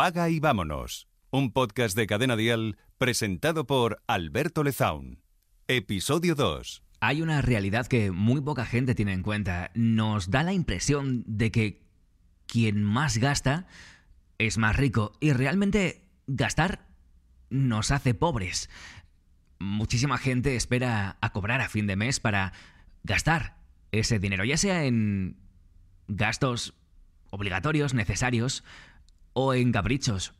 Paga y vámonos. Un podcast de Cadena Dial presentado por Alberto Lezaun. Episodio 2. Hay una realidad que muy poca gente tiene en cuenta. Nos da la impresión de que quien más gasta es más rico y realmente gastar nos hace pobres. Muchísima gente espera a cobrar a fin de mes para gastar ese dinero, ya sea en gastos obligatorios, necesarios, o en caprichos.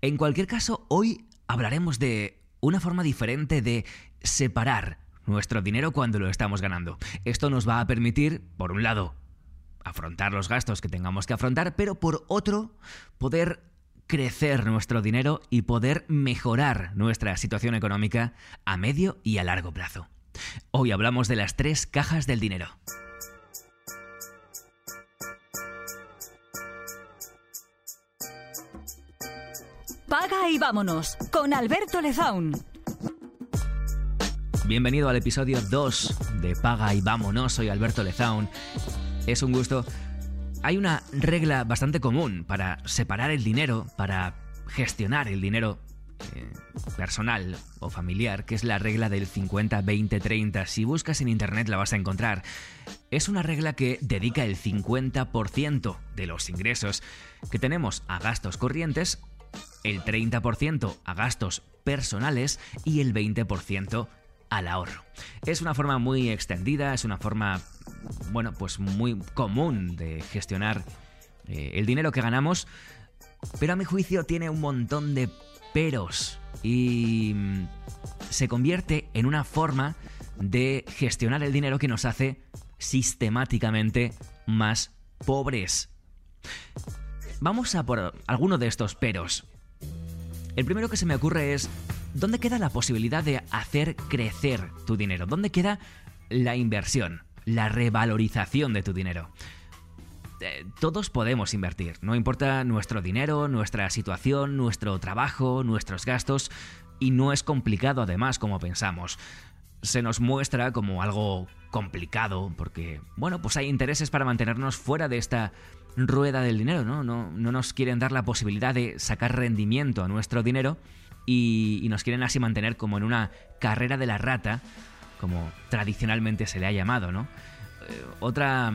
En cualquier caso, hoy hablaremos de una forma diferente de separar nuestro dinero cuando lo estamos ganando. Esto nos va a permitir, por un lado, afrontar los gastos que tengamos que afrontar, pero por otro, poder crecer nuestro dinero y poder mejorar nuestra situación económica a medio y a largo plazo. Hoy hablamos de las tres cajas del dinero. Paga y vámonos con Alberto Lezaun. Bienvenido al episodio 2 de Paga y vámonos, soy Alberto Lezaun. Es un gusto. Hay una regla bastante común para separar el dinero, para gestionar el dinero eh, personal o familiar, que es la regla del 50-20-30. Si buscas en internet la vas a encontrar. Es una regla que dedica el 50% de los ingresos que tenemos a gastos corrientes el 30% a gastos personales y el 20% al ahorro. Es una forma muy extendida, es una forma, bueno, pues muy común de gestionar eh, el dinero que ganamos, pero a mi juicio tiene un montón de peros y mm, se convierte en una forma de gestionar el dinero que nos hace sistemáticamente más pobres. Vamos a por alguno de estos peros. El primero que se me ocurre es, ¿dónde queda la posibilidad de hacer crecer tu dinero? ¿Dónde queda la inversión, la revalorización de tu dinero? Eh, todos podemos invertir, no importa nuestro dinero, nuestra situación, nuestro trabajo, nuestros gastos, y no es complicado además como pensamos. Se nos muestra como algo complicado porque, bueno, pues hay intereses para mantenernos fuera de esta rueda del dinero, ¿no? No, no nos quieren dar la posibilidad de sacar rendimiento a nuestro dinero y, nos quieren así mantener como en una carrera de la rata, como tradicionalmente se le ha llamado, ¿no? Eh, otra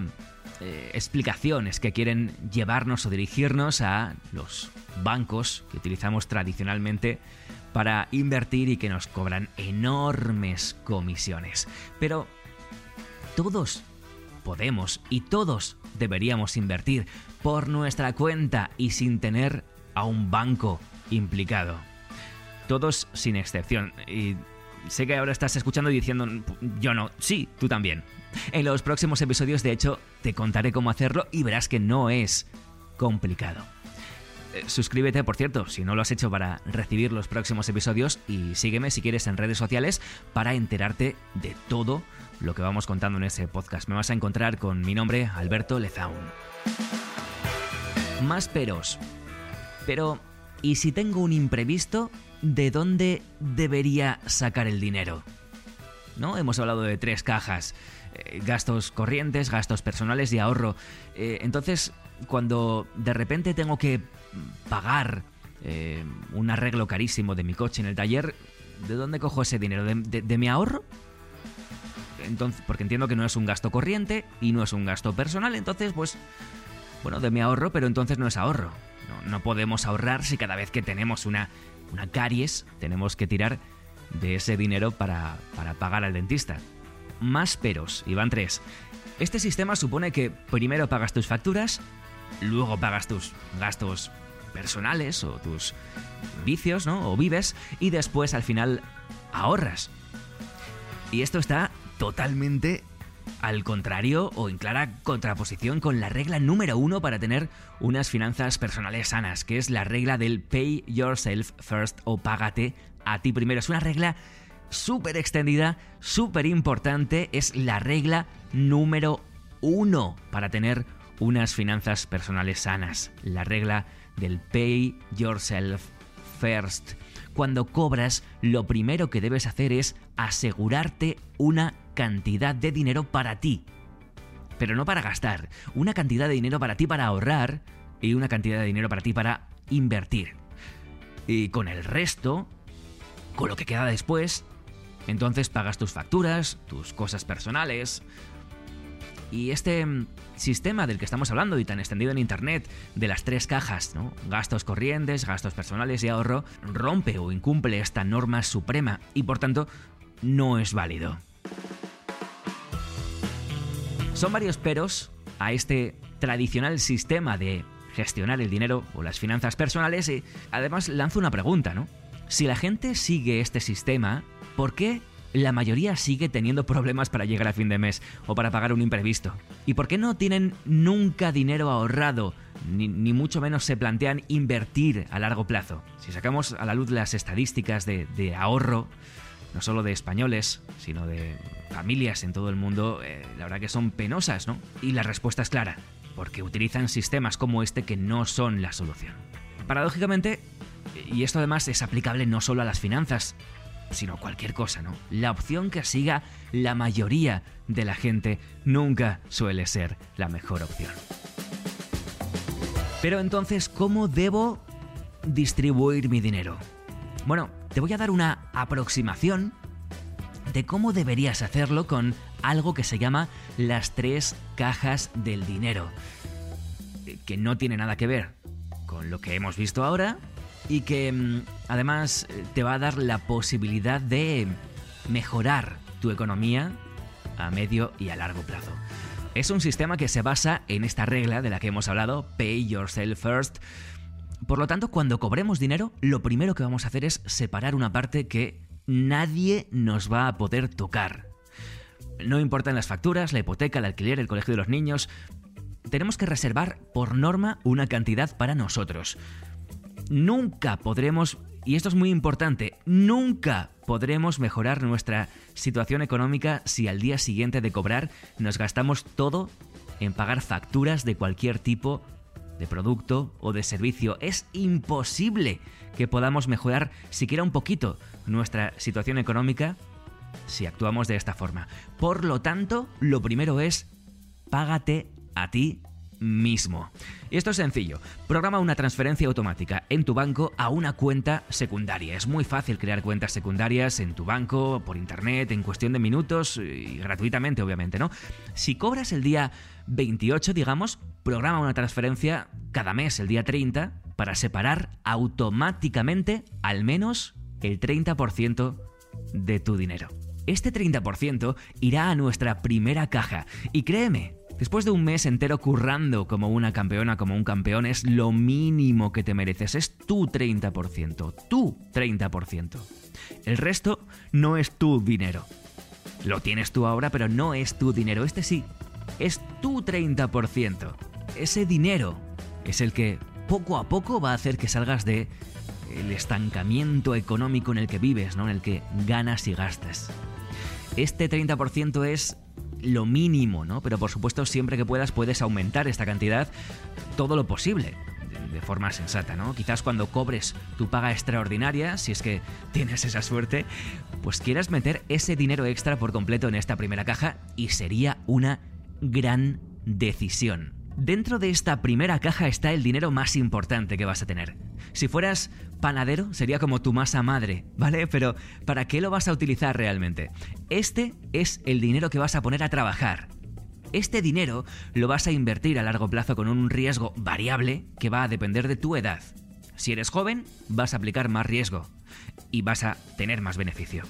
eh, explicación es que quieren llevarnos o dirigirnos a los bancos que utilizamos tradicionalmente para invertir y que nos cobran enormes comisiones. Pero todos podemos y todos deberíamos invertir por nuestra cuenta y sin tener a un banco implicado. Todos sin excepción. Y sé que ahora estás escuchando y diciendo, yo no, sí, tú también. En los próximos episodios, de hecho, te contaré cómo hacerlo y verás que no es complicado. Eh, suscríbete, por cierto, si no lo has hecho para recibir los próximos episodios y sígueme si quieres en redes sociales para enterarte de todo lo que vamos contando en ese podcast. Me vas a encontrar con mi nombre, Alberto Lezaun. Más peros. Pero, ¿y si tengo un imprevisto? ¿De dónde debería sacar el dinero? ¿No? Hemos hablado de tres cajas. Eh, gastos corrientes, gastos personales y ahorro. Eh, entonces, cuando de repente tengo que pagar eh, un arreglo carísimo de mi coche en el taller, ¿de dónde cojo ese dinero? de mi ahorro? Entonces, porque entiendo que no es un gasto corriente y no es un gasto personal, entonces pues, bueno, de mi ahorro, pero entonces no es ahorro. No, podemos ahorrar si cada vez que tenemos una, una caries tenemos que tirar de ese dinero para, para pagar al dentista. Más peros, van tres. Este sistema supone que primero pagas tus facturas, luego pagas tus gastos personales o tus vicios, ¿no? O vives, y después al final ahorras. Y esto está totalmente al contrario o en clara contraposición con la regla número uno para tener unas finanzas personales sanas, que es la regla del pay yourself first o págate a ti primero. Es una regla súper extendida, súper importante, es la regla número uno para tener unas finanzas personales sanas. La regla del pay yourself first. Cuando cobras, lo primero que debes hacer es asegurarte una cantidad de dinero para ti. Pero no para gastar, una cantidad de dinero para ti para ahorrar y una cantidad de dinero para ti para invertir. Y con el resto, con lo que queda después, entonces pagas tus facturas, tus cosas personales. Y este mm, sistema del que estamos hablando y tan extendido en Internet, de las tres cajas, ¿no? gastos corrientes, gastos personales y ahorro, rompe o incumple esta norma suprema y por tanto no es válido. Son varios peros a este tradicional sistema de gestionar el dinero o las finanzas personales y además lanzo una pregunta, ¿no? Si la gente sigue este sistema, ¿por qué la mayoría sigue teniendo problemas para llegar a fin de mes o para pagar un imprevisto? ¿Y por qué no tienen nunca dinero ahorrado? Ni, mucho menos se plantean invertir a largo plazo. Si sacamos a la luz las estadísticas de ahorro, no solo de españoles, sino de familias en todo el mundo, eh, la verdad que son penosas, ¿no? Y la respuesta es clara, porque utilizan sistemas como este que no son la solución. Paradójicamente, y esto además es aplicable no solo a las finanzas, sino a cualquier cosa, ¿no? La opción que siga la mayoría de la gente nunca suele ser la mejor opción. Pero entonces, ¿cómo debo distribuir mi dinero? Bueno, te voy a dar una aproximación de cómo deberías hacerlo con algo que se llama las tres cajas del dinero, que no tiene nada que ver con lo que hemos visto ahora y que mm, además te va a dar la posibilidad de mejorar tu economía a medio y a largo plazo. Es un sistema que se basa en esta regla de la que hemos hablado, Pay Yourself First. Por lo tanto, cuando cobremos dinero, lo primero que vamos a hacer es separar una parte que nadie nos va a poder tocar. No importan las facturas, la hipoteca, el alquiler, el colegio de los niños. Tenemos que reservar por norma una cantidad para nosotros. Nunca podremos, y esto es muy importante, nunca podremos mejorar nuestra situación económica si al día siguiente de cobrar nos gastamos todo en pagar facturas de cualquier tipo de producto o de servicio. Es imposible que podamos mejorar siquiera un poquito nuestra situación económica si actuamos de esta forma. Por lo tanto, lo primero es págate a ti mismo. Y esto es sencillo. Programa una transferencia automática en tu banco a una cuenta secundaria. Es muy fácil crear cuentas secundarias en tu banco, por internet, en cuestión de minutos y gratuitamente, obviamente, ¿no? Si cobras el día 28, digamos, programa una transferencia cada mes, el día 30, para separar automáticamente al menos el 30% de tu dinero. Este 30% irá a nuestra primera caja y créeme, Después de un mes entero currando como una campeona, como un campeón, es lo mínimo que te mereces. Es tu 30%. Tu 30%. El resto no es tu dinero. Lo tienes tú ahora, pero no es tu dinero. Este sí. Es tu 30%. Ese dinero es el que poco a poco va a hacer que salgas de el estancamiento económico en el que vives, ¿no? En el que ganas y gastas. Este 30% es lo mínimo, ¿no? Pero por supuesto, siempre que puedas, puedes aumentar esta cantidad todo lo posible de forma sensata, ¿no? Quizás cuando cobres tu paga extraordinaria, si es que tienes esa suerte, pues quieras meter ese dinero extra por completo en esta primera caja y sería una gran decisión. Dentro de esta primera caja está el dinero más importante que vas a tener. Si fueras panadero, sería como tu masa madre, ¿vale? Pero ¿para qué lo vas a utilizar realmente? Este es el dinero que vas a poner a trabajar. Este dinero lo vas a invertir a largo plazo con un riesgo variable que va a depender de tu edad. Si eres joven, vas a aplicar más riesgo y vas a tener más beneficio.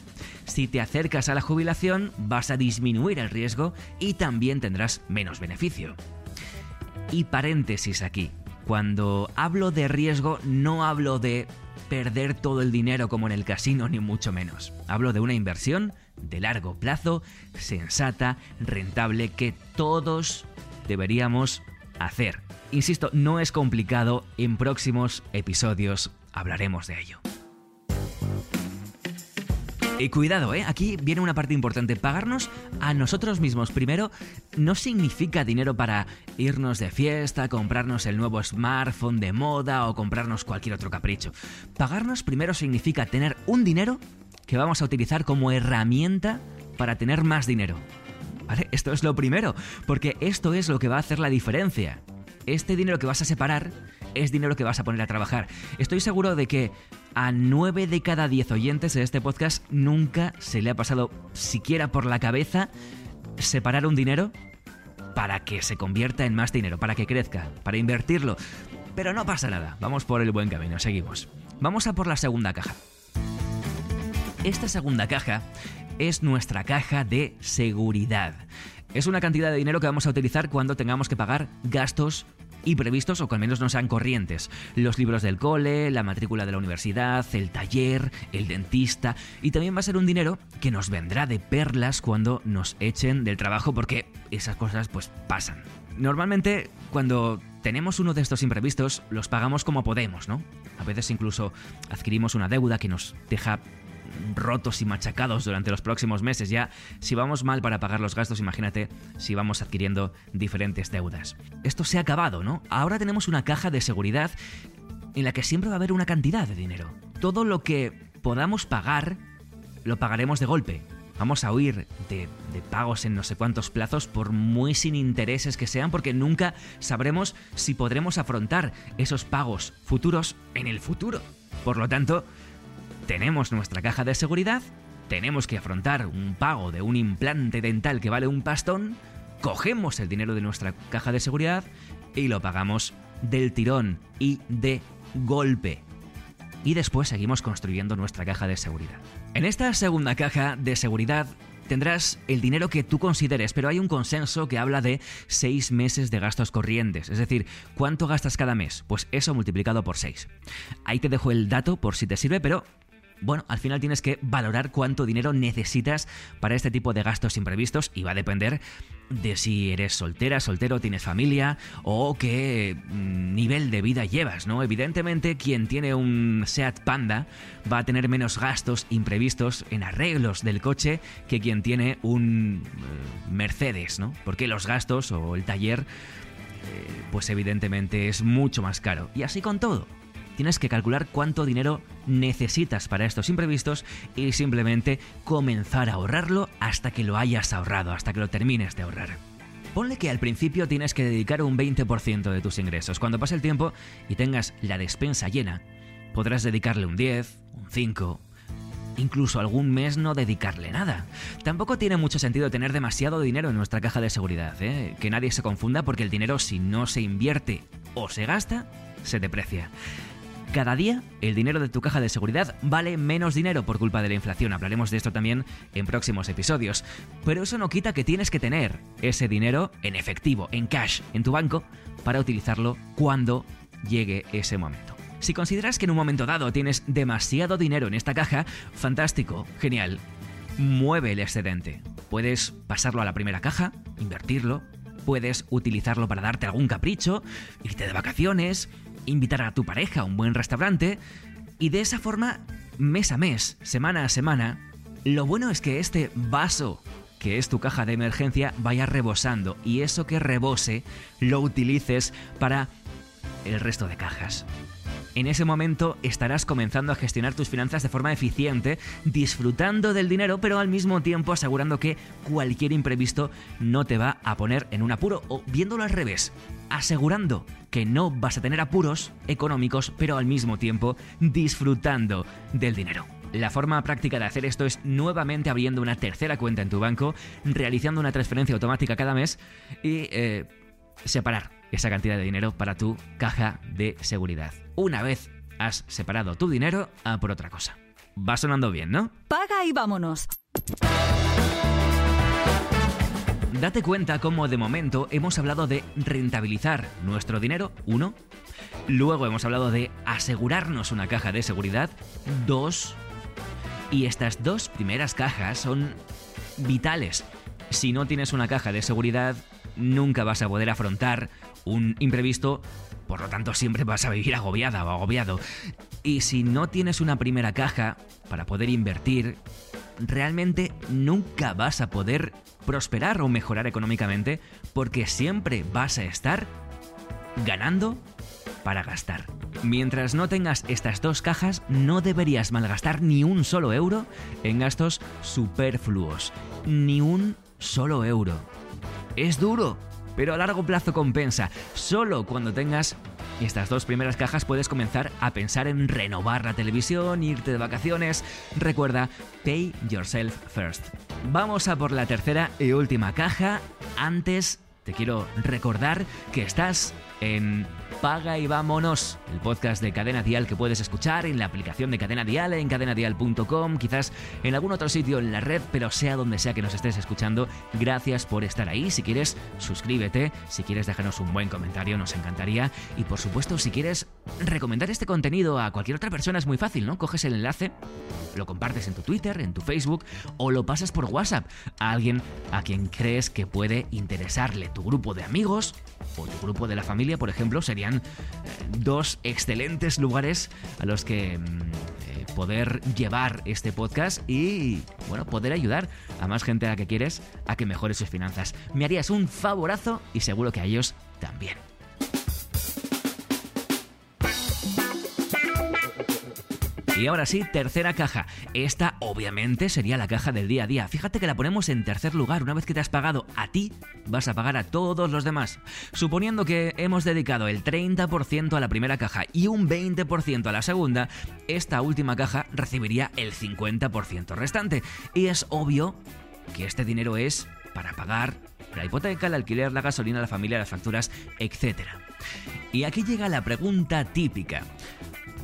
Si te acercas a la jubilación, vas a disminuir el riesgo y también tendrás menos beneficio. Y paréntesis aquí. Cuando hablo de riesgo no hablo de perder todo el dinero como en el casino, ni mucho menos. Hablo de una inversión de largo plazo, sensata, rentable, que todos deberíamos hacer. Insisto, no es complicado, en próximos episodios hablaremos de ello. Y cuidado, ¿eh? Aquí viene una parte importante. Pagarnos a nosotros mismos primero no significa dinero para irnos de fiesta, comprarnos el nuevo smartphone de moda o comprarnos cualquier otro capricho. Pagarnos primero significa tener un dinero que vamos a utilizar como herramienta para tener más dinero. ¿Vale? Esto es lo primero, porque esto es lo que va a hacer la diferencia. Este dinero que vas a separar es dinero que vas a poner a trabajar. Estoy seguro de que a 9 de cada 10 oyentes de este podcast nunca se le ha pasado siquiera por la cabeza separar un dinero para que se convierta en más dinero, para que crezca, para invertirlo. Pero no pasa nada, vamos por el buen camino, seguimos. Vamos a por la segunda caja. Esta segunda caja es nuestra caja de seguridad. Es una cantidad de dinero que vamos a utilizar cuando tengamos que pagar gastos imprevistos o que al menos no sean corrientes. Los libros del cole, la matrícula de la universidad, el taller, el dentista y también va a ser un dinero que nos vendrá de perlas cuando nos echen del trabajo porque esas cosas pues pasan. Normalmente cuando tenemos uno de estos imprevistos los pagamos como podemos, ¿no? A veces incluso adquirimos una deuda que nos deja rotos y machacados durante los próximos meses. Ya, si vamos mal para pagar los gastos, imagínate si vamos adquiriendo diferentes deudas. Esto se ha acabado, ¿no? Ahora tenemos una caja de seguridad en la que siempre va a haber una cantidad de dinero. Todo lo que podamos pagar, lo pagaremos de golpe. Vamos a huir de, de, pagos en no sé cuántos plazos, por muy sin intereses que sean, porque nunca sabremos si podremos afrontar esos pagos futuros en el futuro. Por lo tanto, tenemos nuestra caja de seguridad, tenemos que afrontar un pago de un implante dental que vale un pastón, cogemos el dinero de nuestra caja de seguridad y lo pagamos del tirón y de golpe. Y después seguimos construyendo nuestra caja de seguridad. En esta segunda caja de seguridad tendrás el dinero que tú consideres, pero hay un consenso que habla de seis meses de gastos corrientes. Es decir, ¿cuánto gastas cada mes? Pues eso multiplicado por seis. Ahí te dejo el dato por si te sirve, pero bueno, al final tienes que valorar cuánto dinero necesitas para este tipo de gastos imprevistos y va a depender de si eres soltera, soltero, tienes familia o qué mm, nivel de vida llevas, ¿no? Evidentemente, quien tiene un Seat Panda va a tener menos gastos imprevistos en arreglos del coche que quien tiene un eh, Mercedes, ¿no? Porque los gastos o el taller, eh, pues evidentemente es mucho más caro. Y así con todo tienes que calcular cuánto dinero necesitas para estos imprevistos y simplemente comenzar a ahorrarlo hasta que lo hayas ahorrado, hasta que lo termines de ahorrar. Ponle que al principio tienes que dedicar un 20% de tus ingresos. Cuando pase el tiempo y tengas la despensa llena, podrás dedicarle un 10, un 5, incluso algún mes no dedicarle nada. Tampoco tiene mucho sentido tener demasiado dinero en nuestra caja de seguridad, ¿eh? que nadie se confunda porque el dinero si no se invierte o se gasta, se deprecia. Cada día el dinero de tu caja de seguridad vale menos dinero por culpa de la inflación. Hablaremos de esto también en próximos episodios. Pero eso no quita que tienes que tener ese dinero en efectivo, en cash, en tu banco, para utilizarlo cuando llegue ese momento. Si consideras que en un momento dado tienes demasiado dinero en esta caja, fantástico, genial. Mueve el excedente. Puedes pasarlo a la primera caja, invertirlo, puedes utilizarlo para darte algún capricho, irte de vacaciones, invitar a tu pareja a un buen restaurante y de esa forma, mes a mes, semana a semana, lo bueno es que este vaso que es tu caja de emergencia vaya rebosando y eso que rebose lo utilices para el resto de cajas. En ese momento estarás comenzando a gestionar tus finanzas de forma eficiente, disfrutando del dinero, pero al mismo tiempo asegurando que cualquier imprevisto no te va a poner en un apuro o viéndolo al revés, asegurando que no vas a tener apuros económicos, pero al mismo tiempo disfrutando del dinero. La forma práctica de hacer esto es nuevamente abriendo una tercera cuenta en tu banco, realizando una transferencia automática cada mes y eh, separar esa cantidad de dinero para tu caja de seguridad. Una vez has separado tu dinero, a por otra cosa. Va sonando bien, ¿no? Paga y vámonos. Date cuenta cómo de momento hemos hablado de rentabilizar nuestro dinero, uno. Luego hemos hablado de asegurarnos una caja de seguridad, dos. Y estas dos primeras cajas son vitales. Si no tienes una caja de seguridad, nunca vas a poder afrontar un imprevisto, por lo tanto siempre vas a vivir agobiada o agobiado. Y si no tienes una primera caja para poder invertir, realmente nunca vas a poder prosperar o mejorar económicamente porque siempre vas a estar ganando para gastar. Mientras no tengas estas dos cajas, no deberías malgastar ni un solo euro en gastos superfluos. Ni un solo euro. Es duro, pero a largo plazo compensa. Solo cuando tengas estas dos primeras cajas puedes comenzar a pensar en renovar la televisión, irte de vacaciones. Recuerda, pay yourself first. Vamos a por la tercera y última caja. Antes te quiero recordar que estás en Paga y Vámonos, el podcast de Cadena Dial que puedes escuchar en la aplicación de Cadena Dial, en cadenadial.com, quizás en algún otro sitio en la red, pero sea donde sea que nos estés escuchando, gracias por estar ahí. Si quieres, suscríbete, si quieres dejarnos un buen comentario, nos encantaría. Y por supuesto, si quieres recomendar este contenido a cualquier otra persona, es muy fácil, ¿no? Coges el enlace, lo compartes en tu Twitter, en tu Facebook o lo pasas por WhatsApp a alguien a quien crees que puede interesarle. Tu grupo de amigos o tu grupo de la familia, por ejemplo, serían eh, dos excelentes lugares a los que mm, eh, poder llevar este podcast y, bueno, poder ayudar a más gente a la que quieres a que mejore sus finanzas. Me harías un favorazo y seguro que a ellos también. Y ahora sí, tercera caja. Esta obviamente sería la caja del día a día. Fíjate que la ponemos en tercer lugar. Una vez que te has pagado a ti, vas a pagar a todos los demás. Suponiendo que hemos dedicado el 30% a la primera caja y un 20% a la segunda, esta última caja recibiría el 50% restante. Y es obvio que este dinero es para pagar la hipoteca, el alquiler, la gasolina, la familia, las facturas, etc. Y aquí llega la pregunta típica.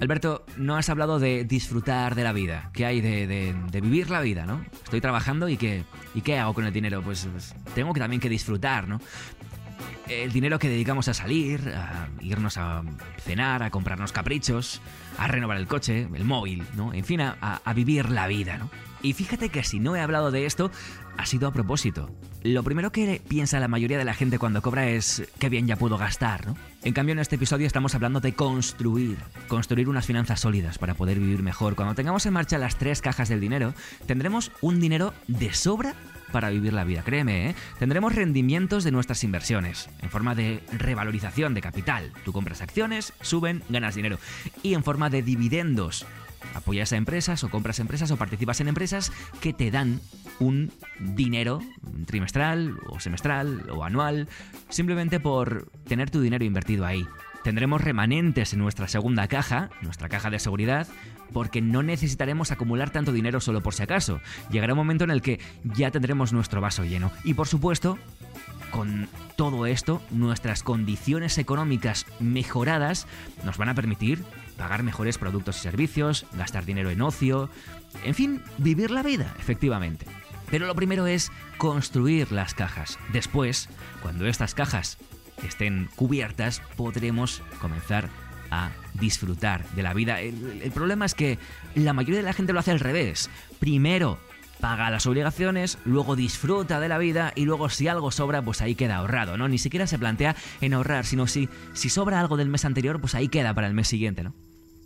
Alberto, no has hablado de disfrutar de la vida. ¿Qué hay de, vivir la vida, no? Estoy trabajando y ¿qué, ¿y qué hago con el dinero? Pues, pues, tengo que también que disfrutar, ¿no? El dinero que dedicamos a salir, a irnos a cenar, a comprarnos caprichos, a renovar el coche, el móvil, ¿no? En fin, a, a vivir la vida, ¿no? Y fíjate que si no he hablado de esto, ha sido a propósito. Lo primero que piensa la mayoría de la gente cuando cobra es qué bien ya puedo gastar, ¿no? En cambio, en este episodio estamos hablando de construir, construir unas finanzas sólidas para poder vivir mejor. Cuando tengamos en marcha las tres cajas del dinero, tendremos un dinero de sobra para vivir la vida, créeme, ¿eh? Tendremos rendimientos de nuestras inversiones, en forma de revalorización de capital. Tú compras acciones, suben, ganas dinero. Y en forma de dividendos, apoyas a empresas o compras empresas o participas en empresas que te dan un dinero trimestral o semestral o anual simplemente por tener tu dinero invertido ahí. Tendremos remanentes en nuestra segunda caja, nuestra caja de seguridad, porque no necesitaremos acumular tanto dinero solo por si acaso. Llegará un momento en el que ya tendremos nuestro vaso lleno. Y por supuesto, con todo esto, nuestras condiciones económicas mejoradas nos van a permitir pagar mejores productos y servicios, gastar dinero en ocio, en fin, vivir la vida, efectivamente. Pero lo primero es construir las cajas. Después, cuando estas cajas estén cubiertas, podremos comenzar a disfrutar de la vida. El, problema es que la mayoría de la gente lo hace al revés. Primero paga las obligaciones, luego disfruta de la vida y luego si algo sobra, pues ahí queda ahorrado, ¿no? Ni siquiera se plantea en ahorrar, sino si, si sobra algo del mes anterior, pues ahí queda para el mes siguiente, ¿no?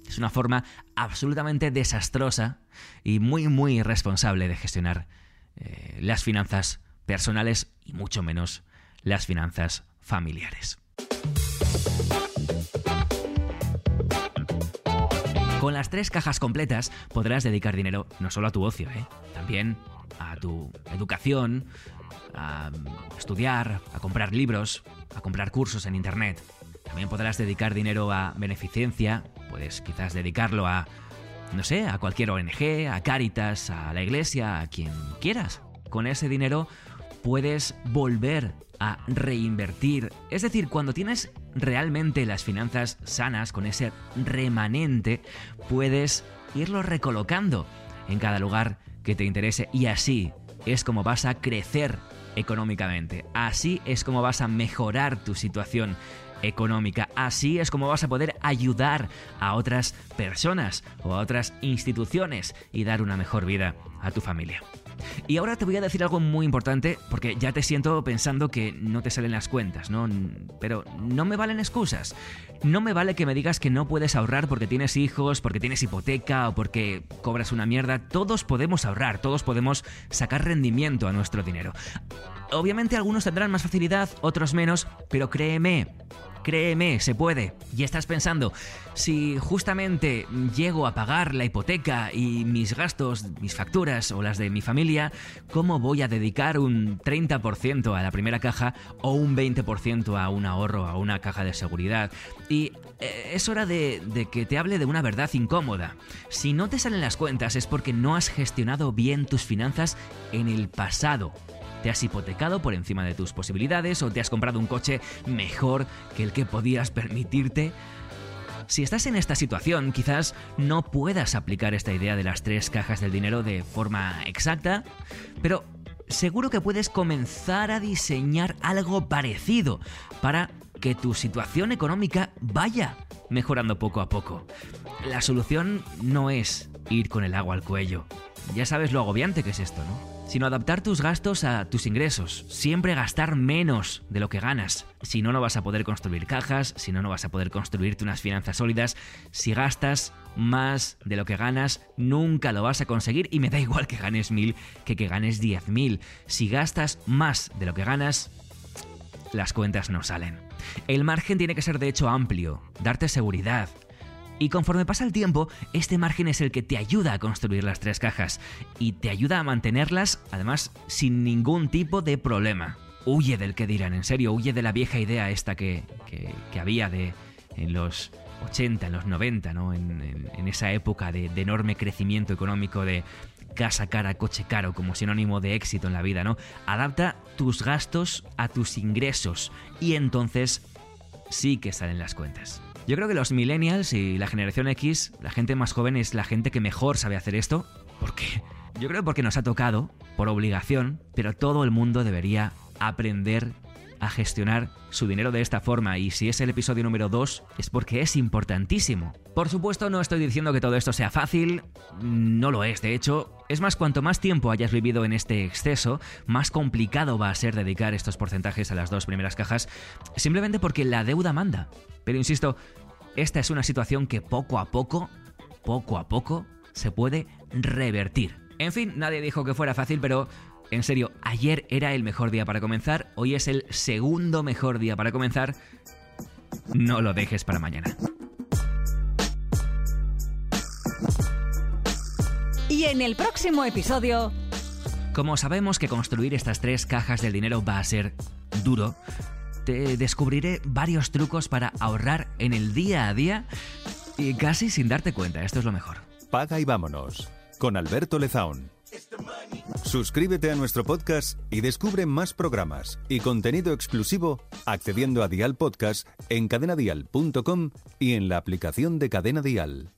Es una forma absolutamente desastrosa y muy, muy irresponsable de gestionar eh, las finanzas personales y mucho menos las finanzas familiares. Con las tres cajas completas podrás dedicar dinero no solo a tu ocio, ¿eh? también a tu educación, a estudiar, a comprar libros, a comprar cursos en Internet. También podrás dedicar dinero a beneficencia, puedes quizás dedicarlo a, no sé, a cualquier ONG, a Cáritas, a la iglesia, a quien quieras. Con ese dinero puedes volver a reinvertir. Es decir, cuando tienes realmente las finanzas sanas, con ese remanente, puedes irlo recolocando en cada lugar que te interese y así es como vas a crecer económicamente. Así es como vas a mejorar tu situación económica. Así es como vas a poder ayudar a otras personas o a otras instituciones y dar una mejor vida a tu familia. Y ahora te voy a decir algo muy importante porque ya te siento pensando que no te salen las cuentas, ¿no? Pero no me valen excusas. No me vale que me digas que no puedes ahorrar porque tienes hijos, porque tienes hipoteca o porque cobras una mierda. Todos podemos ahorrar, todos podemos sacar rendimiento a nuestro dinero. Obviamente algunos tendrán más facilidad, otros menos, pero créeme, Créeme, se puede. Y estás pensando, si justamente llego a pagar la hipoteca y mis gastos, mis facturas o las de mi familia, ¿cómo voy a dedicar un 30% a la primera caja o un 20% a un ahorro, a una caja de seguridad? Y eh, es hora de, de que te hable de una verdad incómoda. Si no te salen las cuentas es porque no has gestionado bien tus finanzas en el pasado te has hipotecado por encima de tus posibilidades o te has comprado un coche mejor que el que podías permitirte. Si estás en esta situación, quizás no puedas aplicar esta idea de las tres cajas del dinero de forma exacta, pero seguro que puedes comenzar a diseñar algo parecido para que tu situación económica vaya mejorando poco a poco. La solución no es ir con el agua al cuello. Ya sabes lo agobiante que es esto, ¿no? Sino adaptar tus gastos a tus ingresos. Siempre gastar menos de lo que ganas. Si no, no vas a poder construir cajas, si no, no vas a poder construirte unas finanzas sólidas. Si gastas más de lo que ganas, nunca lo vas a conseguir y me da igual que ganes mil que que ganes diez mil. Si gastas más de lo que ganas, las cuentas no salen. El margen tiene que ser de hecho amplio, darte seguridad, y conforme pasa el tiempo, este margen es el que te ayuda a construir las tres cajas y te ayuda a mantenerlas, además, sin ningún tipo de problema. Huye del que dirán, en serio, huye de la vieja idea esta que, había de en los 80, en los 90, ¿no? En, esa época de, de, enorme crecimiento económico de casa cara, coche caro como sinónimo de éxito en la vida, ¿no? Adapta tus gastos a tus ingresos y entonces sí que salen las cuentas. Yo creo que los millennials y la generación X, la gente más joven es la gente que mejor sabe hacer esto. ¿Por qué? Yo creo porque nos ha tocado, por obligación, pero todo el mundo debería aprender a gestionar su dinero de esta forma y si es el episodio número 2 es porque es importantísimo. Por supuesto no estoy diciendo que todo esto sea fácil, no lo es, de hecho, es más cuanto más tiempo hayas vivido en este exceso, más complicado va a ser dedicar estos porcentajes a las dos primeras cajas, simplemente porque la deuda manda. Pero insisto, esta es una situación que poco a poco, poco a poco, se puede revertir. En fin, nadie dijo que fuera fácil, pero en serio, ayer era el mejor día para comenzar, hoy es el segundo mejor día para comenzar. No lo dejes para mañana. Y en el próximo episodio... Como sabemos que construir estas tres cajas del dinero va a ser duro, te descubriré varios trucos para ahorrar en el día a día y casi sin darte cuenta, esto es lo mejor. Paga y vámonos, con Alberto Lezaun. Suscríbete a nuestro podcast y descubre más programas y contenido exclusivo accediendo a Dial Podcast en cadenadial.com y en la aplicación de Cadena Dial.